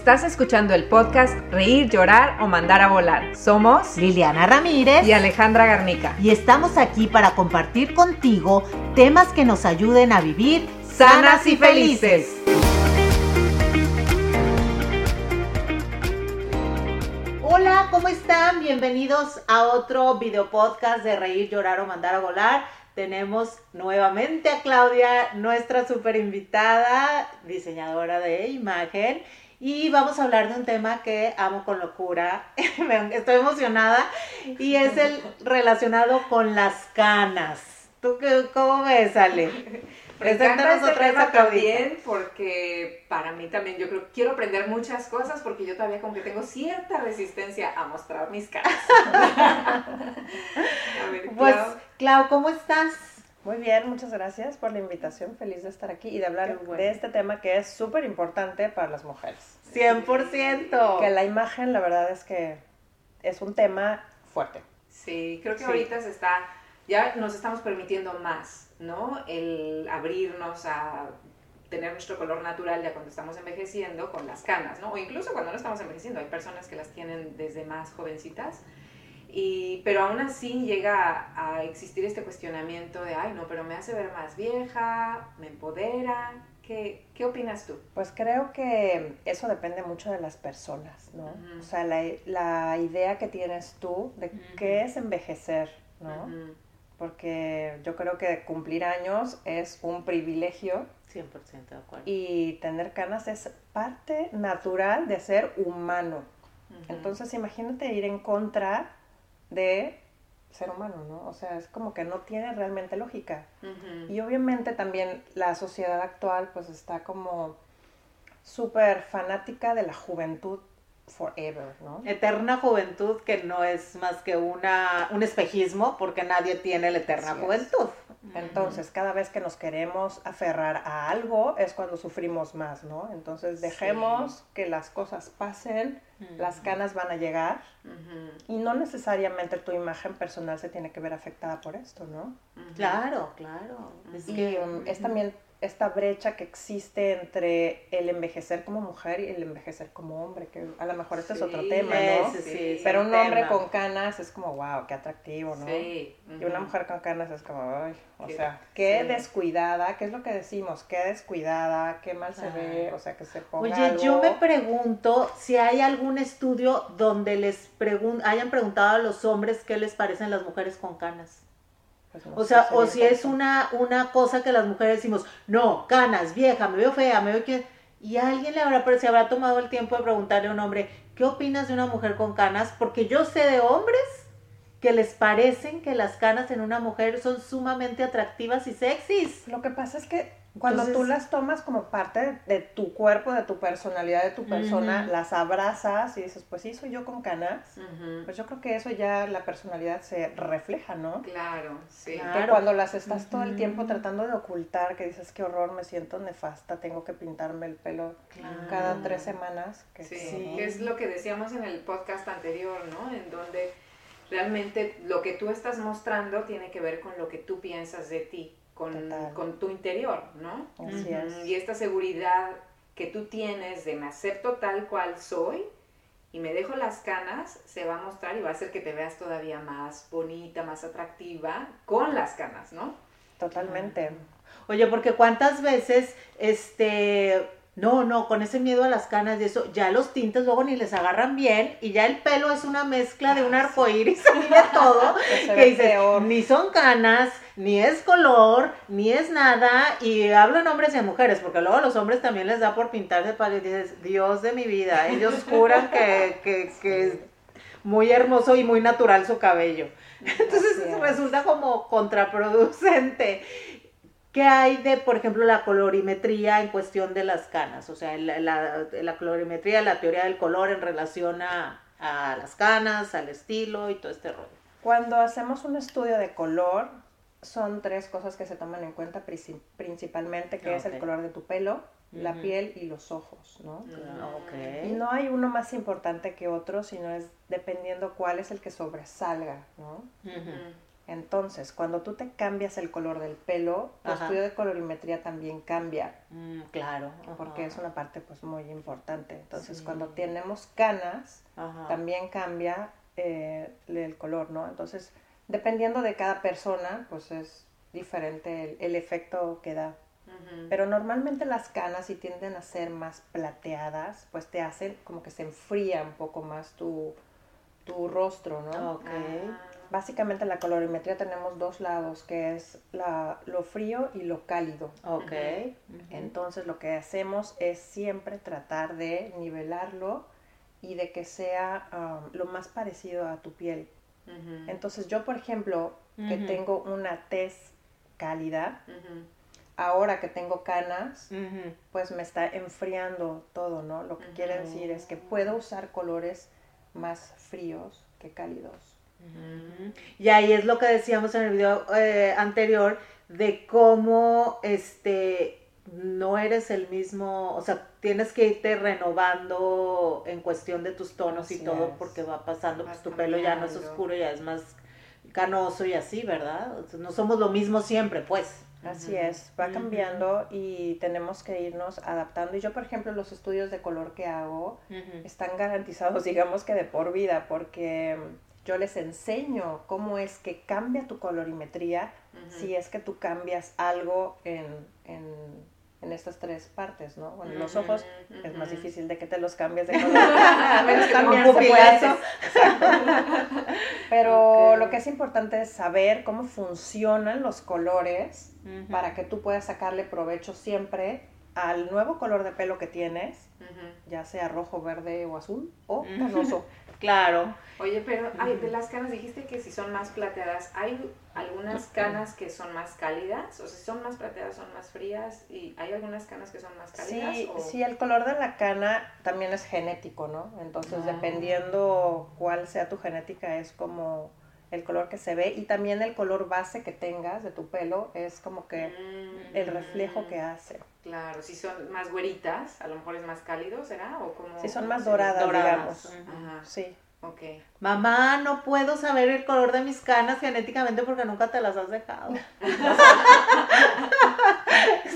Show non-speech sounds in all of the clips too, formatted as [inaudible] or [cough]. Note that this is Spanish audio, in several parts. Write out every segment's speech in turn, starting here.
Estás escuchando el podcast Reír, Llorar o Mandar a Volar. Somos Liliana Ramírez y Alejandra Garnica. Y estamos aquí para compartir contigo temas que nos ayuden a vivir sanas y felices. Hola, ¿cómo están? Bienvenidos a otro video podcast de Reír, Llorar o Mandar a Volar. Tenemos nuevamente a Claudia, nuestra super invitada, diseñadora de imagen. Y vamos a hablar de un tema que amo con locura. [laughs] Estoy emocionada. Y es el relacionado con las canas. ¿Tú qué, cómo ves, Ale? Preséntanos este otra vez también porque para mí también yo creo quiero aprender muchas cosas porque yo todavía como que tengo cierta resistencia a mostrar mis caras. [laughs] a ver, pues, Clau, ¿cómo estás? Muy bien, muchas gracias por la invitación. Feliz de estar aquí y de hablar de este tema que es súper importante para las mujeres. 100%. Que la imagen, la verdad es que es un tema fuerte. Sí, creo que ahorita se está, ya nos estamos permitiendo más, ¿no? El abrirnos a tener nuestro color natural ya cuando estamos envejeciendo con las canas, ¿no? O incluso cuando no estamos envejeciendo. Hay personas que las tienen desde más jovencitas y, pero aún así llega a, existir este cuestionamiento de, ay, no, pero me hace ver más vieja, me empodera. ¿Qué, qué opinas tú? Pues creo que eso depende mucho de las personas, ¿no? O sea, la, la, idea que tienes tú de qué es envejecer, ¿no? Porque yo creo que cumplir años es un privilegio. 100% de acuerdo. Y tener canas es parte natural de ser humano. Entonces, imagínate ir en contra de ser humano, ¿no? O sea, es como que no tiene realmente lógica. Y obviamente también la sociedad actual pues está como súper fanática de la juventud forever, ¿no? Eterna juventud que no es más que una, un espejismo porque nadie tiene la eterna juventud. Entonces, cada vez que nos queremos aferrar a algo es cuando sufrimos más, ¿no? Entonces, dejemos que las cosas pasen, las canas van a llegar y no necesariamente tu imagen personal se tiene que ver afectada por esto, ¿no? Claro, claro. Es y um, es también esta brecha que existe entre el envejecer como mujer y el envejecer como hombre, que a lo mejor este es otro tema, ¿no? Sí, Pero un hombre con canas es como, wow, qué atractivo, ¿no? Sí. Y una mujer con canas es como, ay, o sea, qué descuidada, ¿qué es lo que decimos? Qué descuidada, qué mal se ve, o sea, que se ponga Oye, yo me pregunto si hay algún estudio donde les pregun hayan preguntado a los hombres qué les parecen las mujeres con canas. Pues o sea, o si es una, una cosa que las mujeres decimos, no, canas, vieja, me veo fea, me veo que... Y alguien le habrá, se habrá tomado el tiempo de preguntarle a un hombre, ¿qué opinas de una mujer con canas? Porque yo sé de hombres que les parecen que las canas en una mujer son sumamente atractivas y sexys. Lo que pasa es que cuando tú las tomas como parte de tu cuerpo, de tu personalidad, de tu persona, las abrazas y dices, pues sí, soy yo con canas, pues yo creo que eso ya la personalidad se refleja, ¿no? Claro, sí. Que cuando las estás todo el tiempo tratando de ocultar, que dices, qué horror, me siento nefasta, tengo que pintarme el pelo cada tres semanas. Que sí, que es lo que decíamos en el podcast anterior, ¿no? En donde realmente lo que tú estás mostrando tiene que ver con lo que tú piensas de ti con, tu interior, ¿no? Así es. Y esta seguridad que tú tienes de me acepto tal cual soy y me dejo las canas, se va a mostrar y va a hacer que te veas todavía más bonita, más atractiva con las canas, ¿no? Totalmente. Oye, porque cuántas veces, este, no, no, con ese miedo a las canas y eso, ya los tintes luego ni les agarran bien y ya el pelo es una mezcla de un ah, arco iris y de todo. [laughs] que dice, ni son canas, ni es color, ni es nada. Y hablo en hombres y en mujeres, porque luego a los hombres también les da por pintarse para y dices, Dios de mi vida, ellos [laughs] juran que, que, que es muy hermoso y muy natural su cabello. Entonces resulta como contraproducente. ¿Qué hay de, por ejemplo, la colorimetría en cuestión de las canas? O sea, la, la, colorimetría, la teoría del color en relación a, las canas, al estilo y todo este rollo. Cuando hacemos un estudio de color, son tres cosas que se toman en cuenta principalmente, que es el color de tu pelo, la piel y los ojos, ¿no? Mm, y no hay uno más importante que otro, sino es dependiendo cuál es el que sobresalga, ¿no? Entonces, cuando tú te cambias el color del pelo, tu Ajá. estudio de colorimetría también cambia, Mm, claro. porque ajá. es una parte pues muy importante. Entonces, Sí. cuando tenemos canas, Ajá. también cambia eh, el color, ¿no? Entonces, dependiendo de cada persona, pues es diferente el, el efecto que da. Pero normalmente las canas, si tienden a ser más plateadas, pues te hacen como que se enfría un poco más tu, tu rostro, ¿no? Ok. Ah, Básicamente en la colorimetría tenemos dos lados, que es la, lo frío y lo cálido. Ok. Entonces lo que hacemos es siempre tratar de nivelarlo y de que sea um, lo más parecido a tu piel. Entonces yo, por ejemplo, que tengo una tez cálida, ahora que tengo canas, pues me está enfriando todo, ¿no? Lo que quiere decir es que puedo usar colores más fríos que cálidos. Y ahí es lo que decíamos en el video eh, anterior de cómo este no eres el mismo, o sea, tienes que irte renovando en cuestión de tus tonos y todo es. porque va pasando, pues tu pelo ya no es oscuro, ya es más canoso y así, ¿verdad? No somos lo mismo siempre, pues. Así es, va cambiando y tenemos que irnos adaptando. Y yo, por ejemplo, los estudios de color que hago están garantizados, [laughs] digamos que de por vida, porque yo les enseño cómo es que cambia tu colorimetría si es que tú cambias algo en, en, en estas tres partes, ¿no? Bueno, los ojos es más difícil de que te los cambies de color. [laughs] A menos también se puede. [laughs] Pero lo que es importante es saber cómo funcionan los colores para que tú puedas sacarle provecho siempre al nuevo color de pelo que tienes, ya sea rojo, verde o azul o canoso. [laughs] Claro. Oye, pero ay, de las canas dijiste que si son más plateadas, ¿hay algunas canas que son más cálidas? O sea, si son más plateadas, son más frías. ¿Y hay algunas canas que son más cálidas? Sí, o- sí, el color de la cana también es genético, ¿no? Entonces, Ah. dependiendo cuál sea tu genética, es como el color que se ve y también el color base que tengas de tu pelo es como que Mm, el reflejo que hace. Claro, si son más güeritas, a lo mejor es más cálido, ¿será? ¿O como, Si son más doradas, Doradas. digamos. Ajá, Sí. Ok. Mamá, no puedo saber el color de mis canas genéticamente porque nunca te las has dejado. [laughs]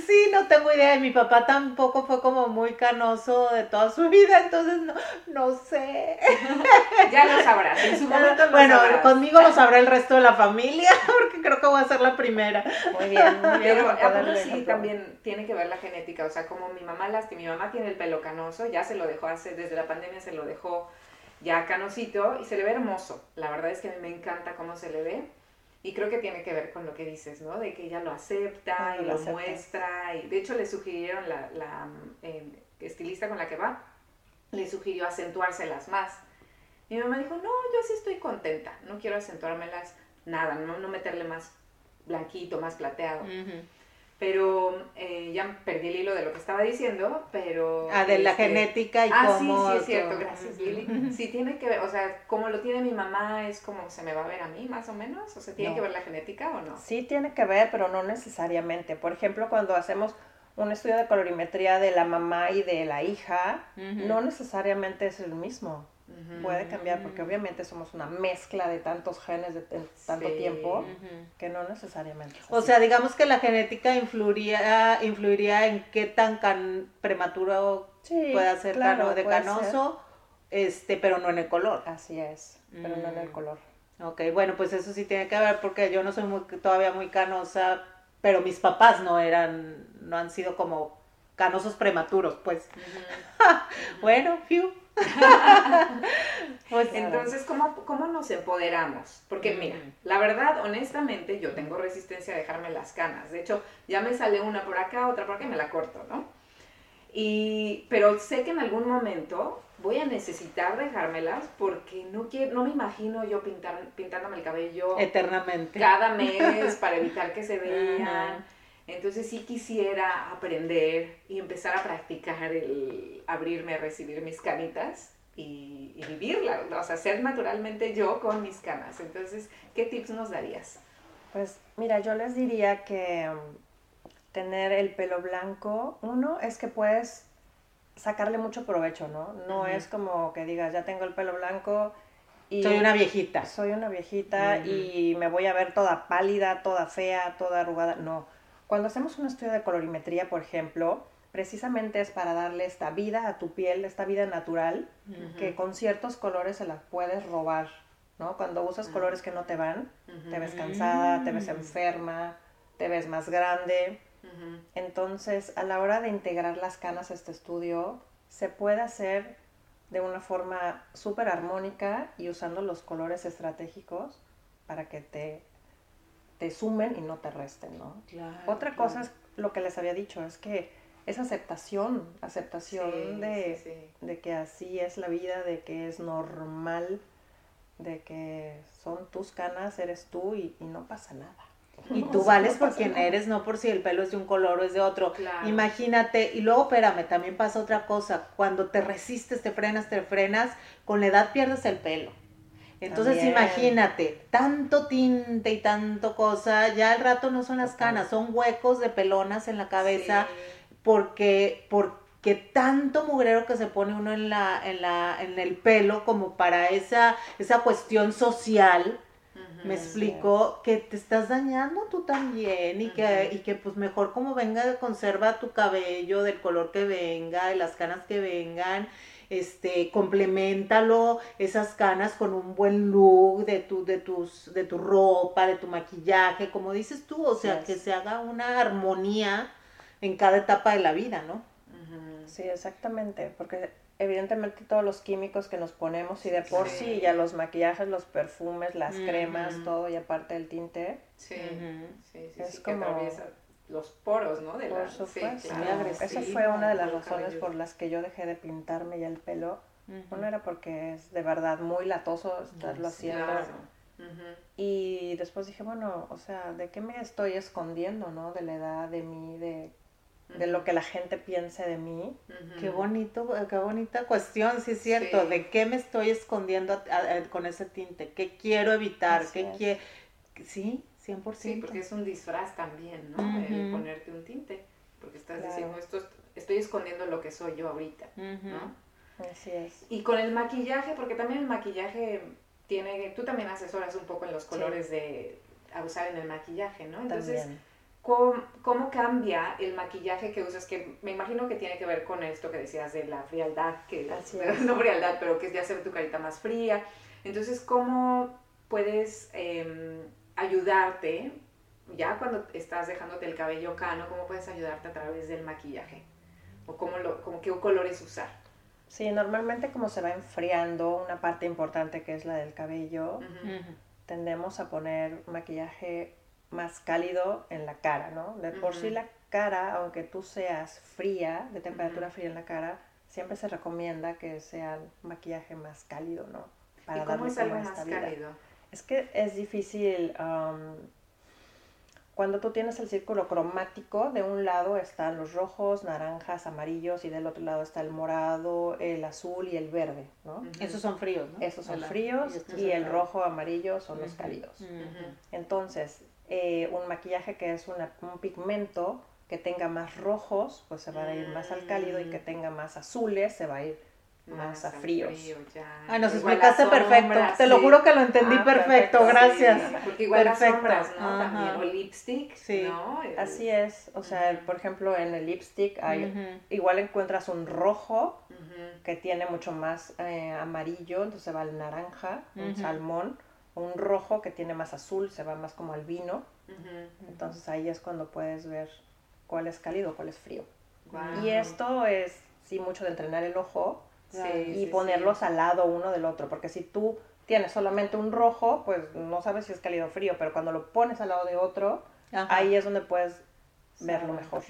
sí, no tengo idea. Y mi papá tampoco fue como muy canoso de toda su vida, entonces no, no sé. Ya lo sabrás, en su momento lo bueno, sabrás. conmigo lo sabrá el resto de la familia [laughs] porque creo que voy a ser la primera. Muy bien, muy bien. Pero a sí también tiene que ver la genética, o sea, como mi mamá lasti- mi mamá tiene el pelo canoso, ya se lo dejó hace, desde la pandemia se lo dejó ya canosito y se le ve hermoso. La verdad es que a mí me encanta cómo se le ve y creo que tiene que ver con lo que dices, ¿no? De que ella lo acepta y lo acepta. muestra y de hecho le sugirieron la, la eh, estilista con la que va, le sugirió acentuárselas más. Mi mamá dijo, no, yo así estoy contenta, no quiero acentuármelas nada, no, no meterle más blanquito, más plateado. Pero eh, ya perdí el hilo de lo que estaba diciendo, pero... Ah, de la este, genética y Ah, sí, cómo. sí, es cierto, gracias. Lili. Sí, tiene que ver, o sea, como lo tiene mi mamá, es como se me va a ver a mí, más o menos. O sea, ¿tiene No. que ver la genética o no? Sí tiene que ver, pero no necesariamente. Por ejemplo, cuando hacemos un estudio de colorimetría de la mamá y de la hija, no necesariamente es el mismo. Puede cambiar porque obviamente somos una mezcla de tantos genes de tanto Sí. tiempo que no necesariamente. es O sea, digamos que la genética influiría, influiría en qué tan can- prematuro Sí, pueda ser claro, cano- de canoso, este, pero no en el color. Así es, pero no en el Mm. color. Ok, bueno, pues eso sí tiene que ver porque yo no soy muy, todavía muy canosa, pero mis papás no eran, no han sido como canosos prematuros, pues. [laughs] Bueno, fiu. [laughs] pues Entonces, ¿cómo, ¿cómo nos empoderamos? Porque mira, la verdad, honestamente, yo tengo resistencia a dejarme las canas. De hecho, ya me sale una por acá, otra por acá y me la corto, ¿no? Y, pero sé que en algún momento voy a necesitar dejármelas porque no quiero, no me imagino yo pintar, pintándome el cabello eternamente. cada mes [laughs] para evitar que se vean. Entonces sí quisiera aprender y empezar a practicar el abrirme a recibir mis canitas y, y vivirla, o sea, ser naturalmente yo con mis canas. Entonces, ¿qué tips nos darías? Pues mira, yo les diría que mm, tener el pelo blanco, uno es que puedes sacarle mucho provecho, ¿no? No es como que digas, ya tengo el pelo blanco Y Soy una viejita. soy una viejita y me voy a ver toda pálida, toda fea, toda arrugada. No. Cuando hacemos un estudio de colorimetría, por ejemplo, precisamente es para darle esta vida a tu piel, esta vida natural, que con ciertos colores se la puedes robar, ¿no? Cuando usas colores que no te van, te ves cansada, te ves enferma, te ves más grande. Entonces, a la hora de integrar las canas a este estudio, se puede hacer de una forma súper armónica y usando los colores estratégicos para que te, te sumen y no te resten, ¿no? Claro, Otra cosa es lo que les había dicho, es que es aceptación, aceptación Sí, de, sí, sí. de que así es la vida, de que es normal, de que son tus canas, eres tú y, y no pasa nada. Y No, tú vales por quien nada. eres, no por si el pelo es de un color o es de otro. Claro. Imagínate, y luego espérame, también pasa otra cosa. Cuando te resistes, te frenas, te frenas, con la edad pierdes el pelo. Entonces También. imagínate, tanto tinte y tanto cosa, ya al rato no son las canas, son huecos de pelonas en la cabeza, Sí. porque, porque tanto mugrero que se pone uno en la, en la, en el pelo como para esa, esa cuestión social. Me explico que te estás dañando tú también y que, y que pues mejor como venga, conserva tu cabello del color que venga, de las canas que vengan, este, complementalo esas canas con un buen look de tu, de tus, de tu ropa, de tu maquillaje, como dices tú, o sea, que se haga una armonía en cada etapa de la vida, ¿no? Sí, exactamente, porque evidentemente todos los químicos que nos ponemos y de por sí, Sí. ya los maquillajes, los perfumes, las cremas, todo y aparte el tinte, Sí, sí, sí, Es sí, que como- atraviesa los poros, ¿no? De por la, supuesto. Sí, claro. Esa fue una de las razones por las que yo dejé de pintarme ya el pelo. Ujú. Una era porque es de verdad muy latoso estarlo Sí, haciendo. Claro. Y después dije, bueno, o sea, ¿de qué me estoy escondiendo, no? De la edad, de mí, de, de lo que la gente piense de mí. Qué bonito, qué bonita cuestión, sí es cierto. Sí. ¿De qué me estoy escondiendo a- a- a- con ese tinte? ¿Qué quiero evitar? Así ¿Qué quiero? Sí, 100%. Sí, porque es un disfraz también, ¿no? El ponerte un tinte. Porque estás Claro. diciendo, esto es- estoy escondiendo lo que soy yo ahorita. ¿no? Así es. Y con el maquillaje, porque también el maquillaje tiene, tú también asesoras un poco en los colores de a usar en el maquillaje, ¿no? Entonces, También. ¿cómo, cómo cambia el maquillaje que usas? Que me imagino que tiene que ver con esto que decías de la frialdad, que Así [laughs] es. no frialdad, pero que ya se ve tu carita más fría. Entonces, ¿cómo puedes em, ayudarte, ya cuando estás dejándote el cabello cano, cómo puedes ayudarte a través del maquillaje? ¿O cómo, lo, cómo qué colores usar? Sí, normalmente como se va enfriando una parte importante que es la del cabello. Ujú. tendemos a poner maquillaje más cálido en la cara, ¿no? De por sí Ujú. la cara, aunque tú seas fría, de temperatura fría en la cara, siempre se recomienda que sea maquillaje más cálido, ¿no? ¿Y cómo darle es algo como más estabilidad. cálido? Es que es difícil cuando tú tienes el círculo cromático, de un lado están los rojos, naranjas, amarillos y del otro lado está el morado, el azul y el verde, ¿no? Esos son fríos, ¿no? Esos son Hola. fríos y son el rojo amarillo son los cálidos. Entonces, eh, un maquillaje que es una- un pigmento que tenga más rojos, pues se va a ir más al cálido y que Mm. tenga más azules, se va a ir más a al fríos. frío. Ay, nos explicaste las perfecto. Te lo juro que lo entendí Ah, perfecto, perfecto, gracias. Sí, porque igual las Perfecto. sombras, ¿no? Ajá. También, o lipstick, Sí. ¿no? El- Así es, o sea, por ejemplo, en el lipstick hay, igual encuentras un rojo que tiene mucho más eh, amarillo, entonces va al naranja, un salmón, un rojo que tiene más azul, se va más como al vino, entonces ahí es cuando puedes ver cuál es cálido, cuál es frío. Y esto es, sí, mucho de entrenar el ojo Sí, y sí, ponerlos sí. al lado uno del otro, porque si tú tienes solamente un rojo, pues no sabes si es cálido o frío, pero cuando lo pones al lado de otro, Ajá. ahí es donde puedes verlo mejor.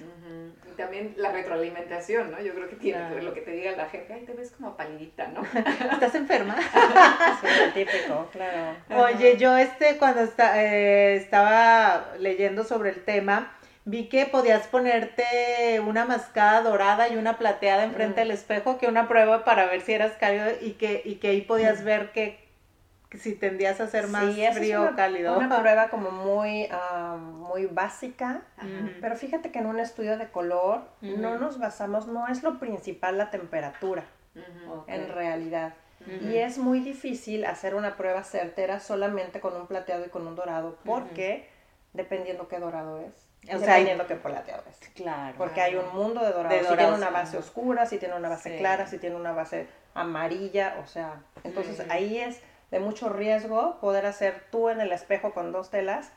Y también la retroalimentación, ¿no? Yo creo que tiene que ver Claro. lo que te diga la gente, ay, te ves como palidita, ¿no? [laughs] ¿Estás enferma? [laughs] Sí, típico, claro. Oye, yo este cuando eh, estaba leyendo sobre el tema, vi que podías ponerte una mascada dorada y una plateada enfrente Mm. del espejo, que una prueba para ver si eras cálido y que, y que ahí podías ver que, que si tendías a ser más Sí, frío o cálido. Una [laughs] prueba como muy, ah, muy básica, pero fíjate que en un estudio de color no nos basamos, no es lo principal la temperatura, en realidad. Y es muy difícil hacer una prueba certera solamente con un plateado y con un dorado, porque dependiendo qué dorado es. O sea, dependiendo qué plateado es. Claro. Porque hay un mundo de dorados. De si tiene una base oscura, si tiene una base Sí. clara, si tiene una base amarilla, o sea, entonces ahí es de mucho riesgo poder hacer tú en el espejo con dos telas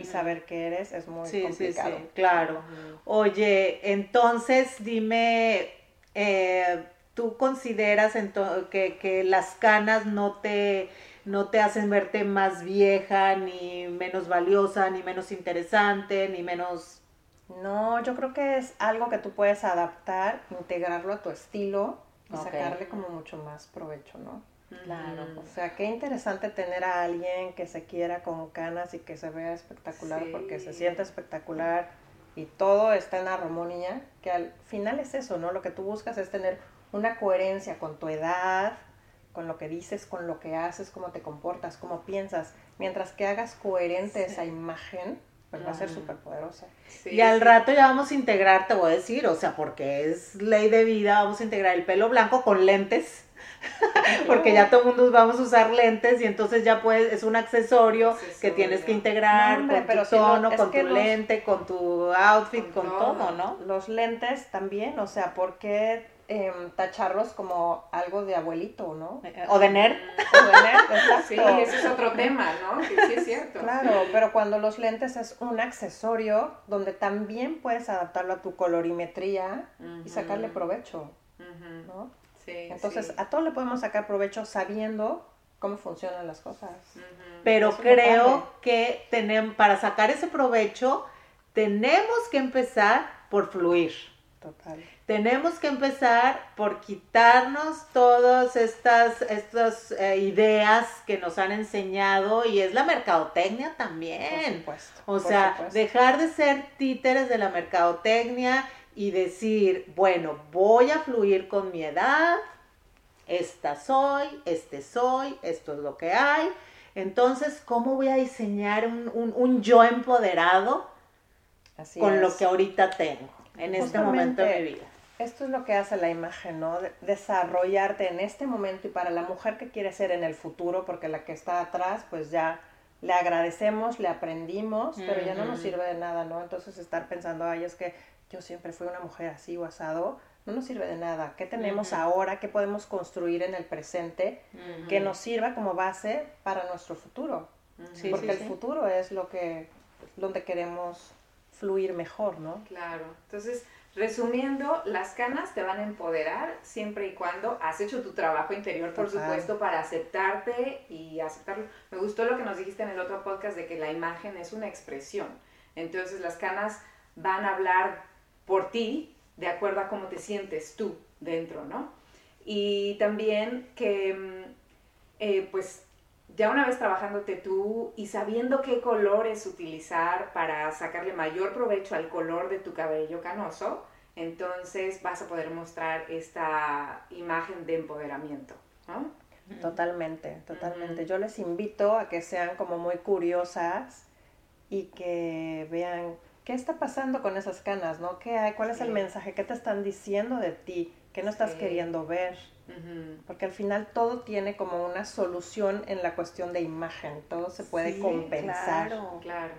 y saber qué eres es muy Sí, complicado. sí, claro. Oye, entonces dime, eh, ¿tú consideras que, que las canas no te, no te hacen verte más vieja, ni menos valiosa, ni menos interesante, ni menos... No, yo creo que es algo que tú puedes adaptar, integrarlo a tu estilo y sacarle como mucho más provecho, ¿no? Claro. O sea, qué interesante tener a alguien que se quiera con canas y que se vea espectacular Sí. porque se siente espectacular y todo está en armonía, que al final es eso, ¿no? Lo que tú buscas es tener una coherencia con tu edad, con lo que dices, con lo que haces, cómo te comportas, cómo piensas. Mientras que hagas coherente esa imagen, pues va a ser Claro. súper poderosa. Sí, y al sí. rato ya vamos a integrar, te voy a decir, o sea, porque es ley de vida, vamos a integrar el pelo blanco con lentes. [laughs] Porque ya todo el mundo vamos a usar lentes y entonces ya puedes, es un accesorio Accesorio. que tienes que integrar No, hombre, con pero tu si no, tono, con tu los- lente, con tu outfit, Con con, todo. todo, ¿no? Los lentes también, o sea, ¿por em, tacharlos como algo de abuelito, no? O de nerd. O de nerd, [laughs] exacto. Sí, ese es otro tema, ¿no? Que sí es cierto. Claro, pero cuando los lentes es un accesorio donde también puedes adaptarlo a tu colorimetría y sacarle provecho. ¿no? Sí, Entonces, sí. a todo le podemos sacar provecho sabiendo cómo funcionan las cosas. Pero Eso creo padre. que tenemos, para sacar ese provecho, tenemos que empezar por fluir. Total. Tenemos que empezar por quitarnos todas estas, estas eh, ideas que nos han enseñado y es la mercadotecnia Por también. supuesto. O por sea, supuesto. dejar de ser títeres de la mercadotecnia y decir, bueno, voy a fluir con mi edad, esta soy, este soy, esto es lo que hay. Entonces, ¿cómo voy a diseñar un, un- un yo empoderado Así con lo que ahorita tengo en este momento de mi vida? Esto es lo que hace la imagen, ¿no? De- desarrollarte en este momento y para la mujer que quiere ser en el futuro, porque la que está atrás, pues ya le agradecemos, le aprendimos, pero ya no nos sirve de nada, ¿no? Entonces estar pensando, ay, es que yo siempre fui una mujer así o asado, no nos sirve de nada. ¿Qué tenemos ahora? ¿Qué podemos construir en el presente que nos sirva como base para nuestro futuro? Sí, porque sí, el sí. futuro es lo que, donde queremos fluir mejor, ¿no? Claro. Entonces, resumiendo, las canas te van a empoderar siempre y cuando has hecho tu trabajo interior, por Total. supuesto, para aceptarte y aceptarlo. Me gustó lo que nos dijiste en el otro podcast de que la imagen es una expresión. Entonces, las canas van a hablar por ti de acuerdo a cómo te sientes tú dentro, ¿no? Y también que, mm, eh, pues, ya una vez trabajándote tú y sabiendo qué colores utilizar para sacarle mayor provecho al color de tu cabello canoso, entonces vas a poder mostrar esta imagen de empoderamiento, ¿no? Totalmente, totalmente. Yo les invito a que sean como muy curiosas y que vean qué está pasando con esas canas, ¿no? ¿Qué hay? ¿Cuál es el mensaje? ¿Qué te están diciendo de ti? ¿Qué no estás Sí. queriendo ver? Porque al final todo tiene como una solución en la cuestión de imagen, todo se puede Sí, compensar. claro. Claro.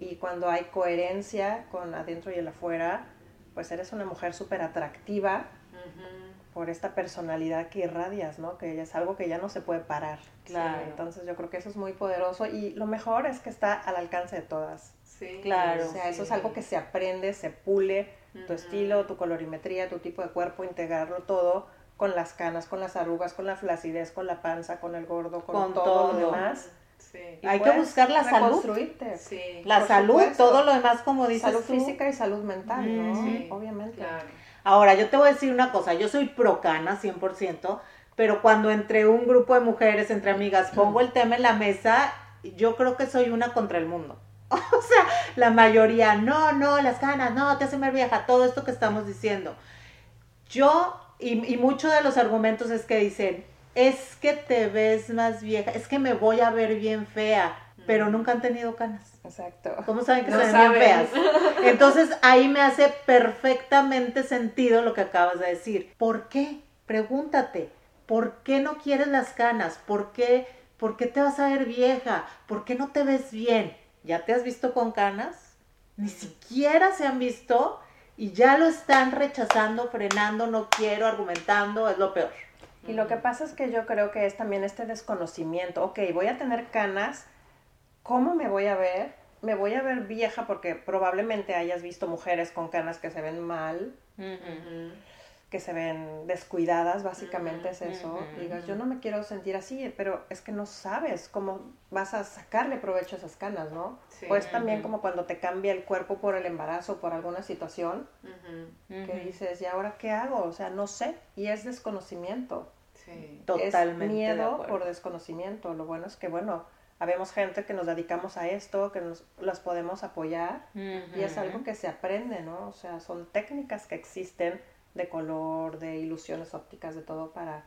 Y cuando hay coherencia con adentro y el afuera, pues eres una mujer súper atractiva por esta personalidad que irradias, ¿no? Que es algo que ya no se puede parar. Claro. Entonces yo creo que eso es muy poderoso y lo mejor es que está al alcance de todas. Sí. Claro. O sea, eso es algo que se aprende, se pule, tu estilo, tu colorimetría, tu tipo de cuerpo, integrarlo todo con las canas, con las arrugas, con la flacidez, con la panza, con el gordo, con, Con todo, todo. lo demás. Sí. Hay que buscar la salud. Sí. La salud, supuesto. todo lo demás, como dices Salud tú. física y salud mental, ¿no? Mm, sí. Obviamente. Claro. Ahora, yo te voy a decir una cosa, yo soy pro cana 100%, pero cuando entre un grupo de mujeres, entre amigas, pongo el tema en la mesa, yo creo que soy una contra el mundo. [laughs] O sea, la mayoría, no, no, las canas, no, te hacen ver vieja, todo esto que estamos diciendo. Yo, y, y muchos de los argumentos es que dicen, es que te ves más vieja, es que me voy a ver bien fea, pero nunca han tenido canas. Exacto. ¿Cómo saben que No se ven saben. bien feas? Entonces ahí me hace perfectamente sentido lo que acabas de decir. ¿Por qué? Pregúntate. ¿por qué no quieres las canas? ¿Por qué, ¿Por qué te vas a ver vieja? ¿Por qué no te ves bien? ¿Ya te has visto con canas? Ni siquiera se han visto y ya lo están rechazando, frenando, no quiero, argumentando, es lo peor. Y lo que pasa es que yo creo que es también este desconocimiento. Ok, voy a tener canas, ¿cómo me voy a ver? Me voy a ver vieja porque probablemente hayas visto mujeres con canas que se ven mal, que se ven descuidadas, básicamente es eso. Digas, yo no me quiero sentir así, pero es que no sabes cómo vas a sacarle provecho a esas canas, ¿no? Pues también como cuando te cambia el cuerpo por el embarazo, por alguna situación, que dices, ¿y ahora qué hago? O sea, no sé, y es desconocimiento. Sí, totalmente. Es miedo por desconocimiento. Lo bueno es que, bueno, habemos gente que nos dedicamos a esto, que nos las podemos apoyar, y es algo que se aprende, ¿no? O sea, son técnicas que existen de color, de ilusiones ópticas, de todo para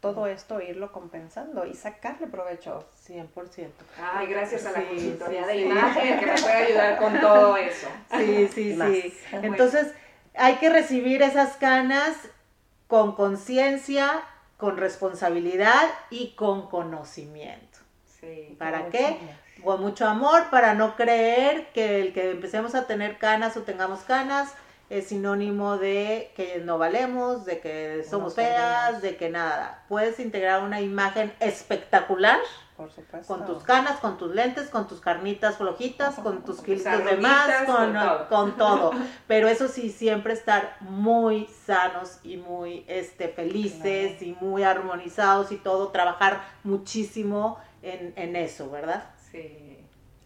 todo esto irlo compensando y sacarle provecho. 100%. Ay, gracias a la consultoría de imagen que me puede ayudar con todo eso. Sí, sí, sí. Entonces, hay que recibir esas canas con conciencia, con responsabilidad y con conocimiento. Sí. ¿Para qué? Con mucho amor, para no creer que el que empecemos a tener canas o tengamos canas es sinónimo de que no valemos, de que somos feas, de que nada. Puedes integrar una imagen espectacular. Por supuesto. Con tus canas, con tus lentes, con tus carnitas flojitas, con tus kilitos de más, con, con, todo. [laughs] Pero eso sí, siempre estar muy sanos y muy este, felices y muy armonizados y todo. Trabajar muchísimo en, en eso, ¿verdad? Sí.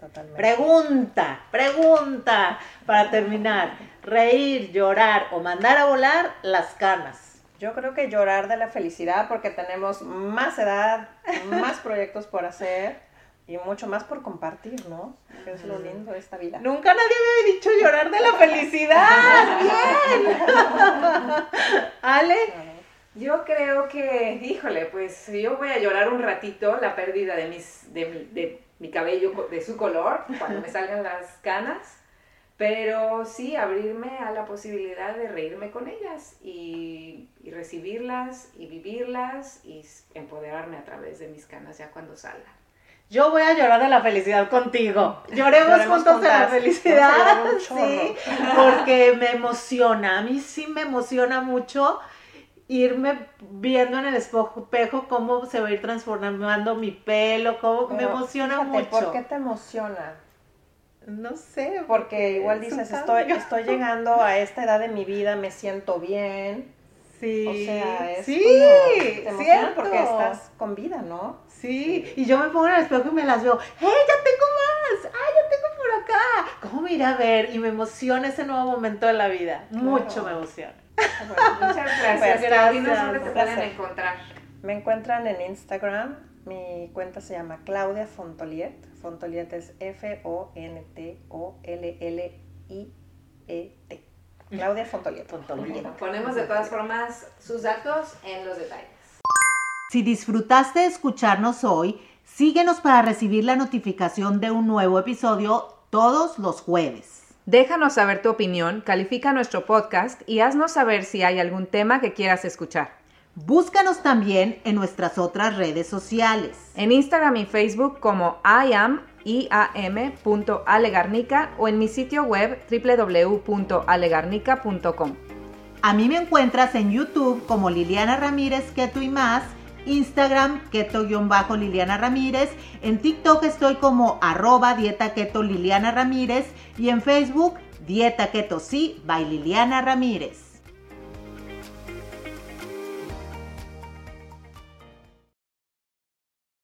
Totalmente. Pregunta, pregunta para terminar. Reír, llorar o mandar a volar las canas. Yo creo que llorar de la felicidad porque tenemos más edad, más [laughs] proyectos por hacer y mucho más por compartir, ¿no? Que es lo lindo de esta vida. Nunca nadie me había dicho llorar de la felicidad. [laughs] Bien. [laughs] Ale. Yo creo que, híjole, pues yo voy a llorar un ratito la pérdida de mis, de, de mi cabello de su color cuando me salgan las canas, pero sí abrirme a la posibilidad de reírme con ellas y, recibirlas y vivirlas y empoderarme a través de mis canas ya cuando salgan. Yo voy a llorar de la felicidad contigo. Lloremos, juntos de la felicidad. Sí, porque me emociona. A mí sí me emociona mucho irme viendo en el espejo cómo se va a ir transformando mi pelo, cómo me emociona mucho. ¿Por qué te emociona? No sé. Porque igual dices, estoy, estoy llegando a esta edad de mi vida, me siento bien. Sí. O sea, es sí, te emociona porque estás con vida, ¿no? Sí, y yo me pongo en el espejo y me las veo, ¡hey, ya tengo más! ¡Ay, ya tengo por acá! ¿Cómo me iré a ver? Y me emociona ese nuevo momento de la vida. Mucho me emociona muchas gracias, ¿Dónde te pueden encontrar? Me encuentran en Instagram. Mi cuenta se llama Claudia Fontoliet. Fontoliet es F-O-N-T-O-L-L-I-E-T. Claudia Fontoliet. Ponemos de todas formas sus datos en los detalles. Si disfrutaste de escucharnos hoy, síguenos para recibir la notificación de un nuevo episodio todos los jueves. Déjanos saber tu opinión, califica nuestro podcast y haznos saber si hay algún tema que quieras escuchar. Búscanos también en nuestras otras redes sociales. En Instagram y Facebook como iam.alegarnica o en mi sitio web www.alegarnica.com. A mí me encuentras en YouTube como Liliana Ramírez Keto y más, Instagram keto-liliana Ramírez, en TikTok estoy como arroba dieta keto Liliana Ramírez y en Facebook Dieta Keto Sí by Liliana Ramírez.